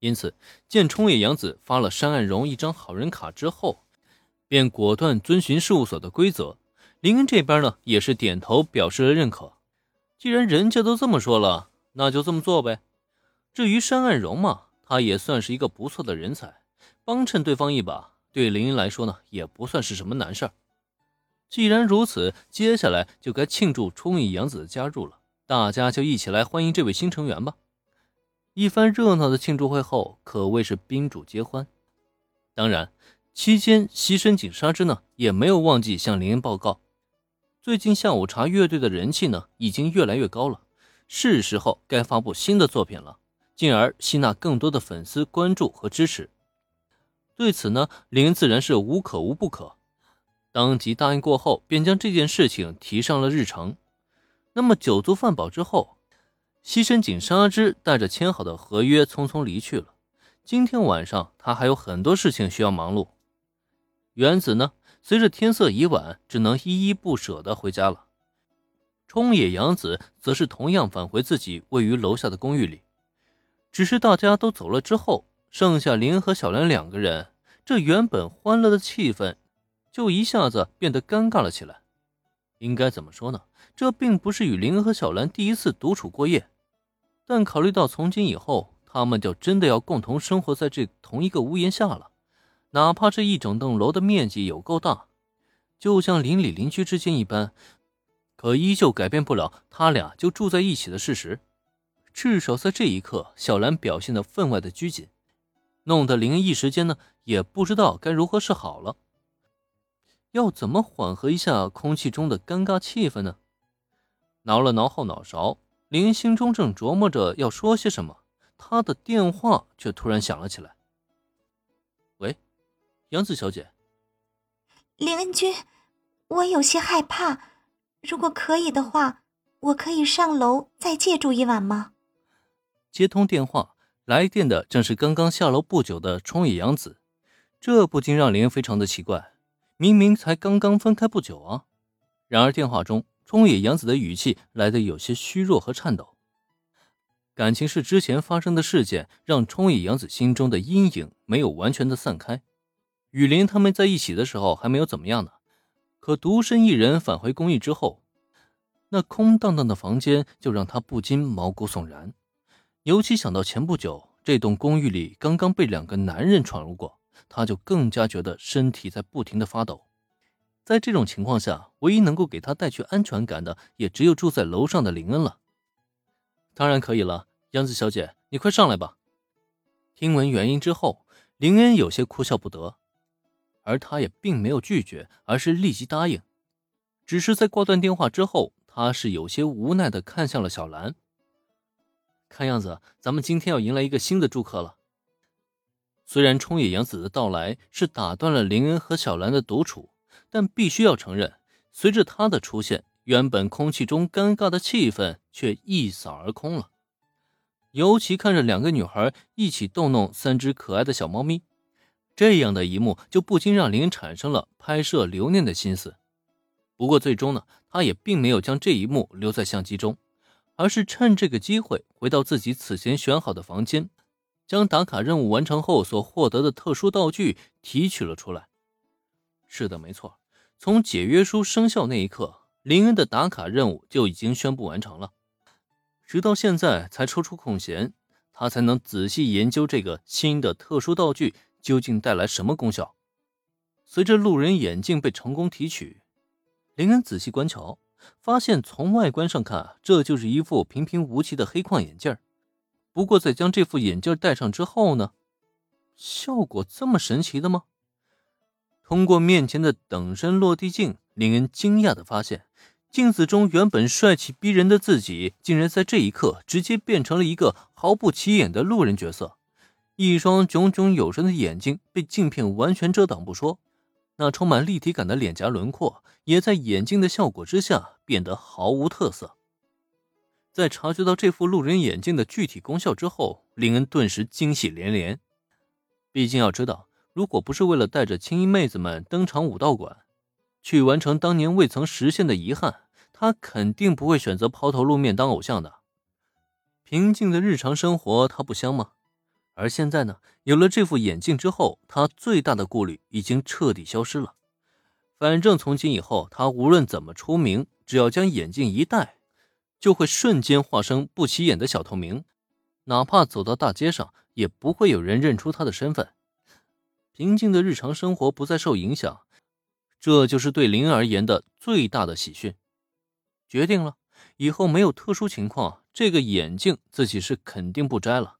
因此见冲野洋子发了山岸荣一张好人卡之后，便果断遵循事务所的规则。林恩这边呢，也是点头表示了认可。既然人家都这么说了，那就这么做呗。至于山岸荣嘛，他也算是一个不错的人才，帮衬对方一把，对林恩来说呢，也不算是什么难事儿。既然如此，接下来就该庆祝冲野洋子的加入了。大家就一起来欢迎这位新成员吧。一番热闹的庆祝会后，可谓是宾主皆欢。当然，期间西深井纱织呢也没有忘记向林恩报告，最近下午茶乐队的人气呢已经越来越高了，是时候该发布新的作品了，进而吸纳更多的粉丝关注和支持。对此呢，林恩自然是无可无不可。当即答应过后，便将这件事情提上了日程。那么酒足饭饱之后，西深井纱织带着签好的合约匆匆离去了。今天晚上他还有很多事情需要忙碌。原子呢，随着天色已晚，只能依依不舍地回家了。冲野洋子则是同样返回自己位于楼下的公寓里。只是大家都走了之后，剩下林和小兰两个人，这原本欢乐的气氛。就一下子变得尴尬了起来。应该怎么说呢？这并不是与林和小兰第一次独处过夜，但考虑到从今以后他们就真的要共同生活在这同一个屋檐下了，哪怕这一整栋楼的面积有够大，就像邻里邻居之间一般，可依旧改变不了他俩就住在一起的事实。至少在这一刻，小兰表现的分外的拘谨，弄得林一时间呢也不知道该如何是好了。要怎么缓和一下空气中的尴尬气氛呢？挠了挠后脑勺，林心中正琢磨着要说些什么，他的电话却突然响了起来。喂，杨子小姐。林恩君，我有些害怕，如果可以的话，我可以上楼再借住一晚吗？接通电话，来电的正是刚刚下楼不久的冲野洋子，这不禁让林非常的奇怪。明明才刚刚分开不久啊！然而电话中，冲野洋子的语气来得有些虚弱和颤抖。感情是之前发生的事件，让冲野洋子心中的阴影没有完全的散开。雨林他们在一起的时候还没有怎么样呢，可独身一人返回公寓之后，那空荡荡的房间就让他不禁毛骨悚然。尤其想到前不久这栋公寓里刚刚被两个男人闯入过。他就更加觉得身体在不停的发抖，在这种情况下，唯一能够给他带去安全感的，也只有住在楼上的林恩了。当然可以了，杨子小姐，你快上来吧。听闻原因之后，林恩有些哭笑不得，而他也并没有拒绝，而是立即答应。只是在挂断电话之后，他是有些无奈的看向了小兰。看样子，咱们今天要迎来一个新的住客了。虽然冲野洋子的到来是打断了林恩和小兰的独处，但必须要承认，随着他的出现，原本空气中尴尬的气氛却一扫而空了。尤其看着两个女孩一起逗弄三只可爱的小猫咪，这样的一幕就不禁让林恩产生了拍摄留念的心思。不过最终呢，他也并没有将这一幕留在相机中，而是趁这个机会回到自己此前选好的房间。将打卡任务完成后所获得的特殊道具提取了出来。是的，没错，从解约书生效那一刻，林恩的打卡任务就已经宣布完成了。直到现在才抽出空闲，他才能仔细研究这个新的特殊道具究竟带来什么功效。随着路人眼镜被成功提取，林恩仔细观瞧，发现从外观上看，这就是一副平平无奇的黑框眼镜不过，在将这副眼镜戴上之后呢，效果这么神奇的吗？通过面前的等身落地镜，令人惊讶的发现，镜子中原本帅气逼人的自己，竟然在这一刻直接变成了一个毫不起眼的路人角色。一双炯炯有神的眼睛被镜片完全遮挡不说，那充满立体感的脸颊轮廓，也在眼镜的效果之下变得毫无特色。在察觉到这副路人眼镜的具体功效之后，林恩顿时惊喜连连。毕竟要知道，如果不是为了带着青衣妹子们登场武道馆，去完成当年未曾实现的遗憾，他肯定不会选择抛头露面当偶像的。平静的日常生活他不香吗？而现在呢，有了这副眼镜之后，他最大的顾虑已经彻底消失了。反正从今以后，他无论怎么出名，只要将眼镜一戴，就会瞬间化身不起眼的小透明，哪怕走到大街上，也不会有人认出他的身份。平静的日常生活不再受影响，这就是对林而言的最大的喜讯。决定了，以后没有特殊情况，这个眼镜自己是肯定不摘了。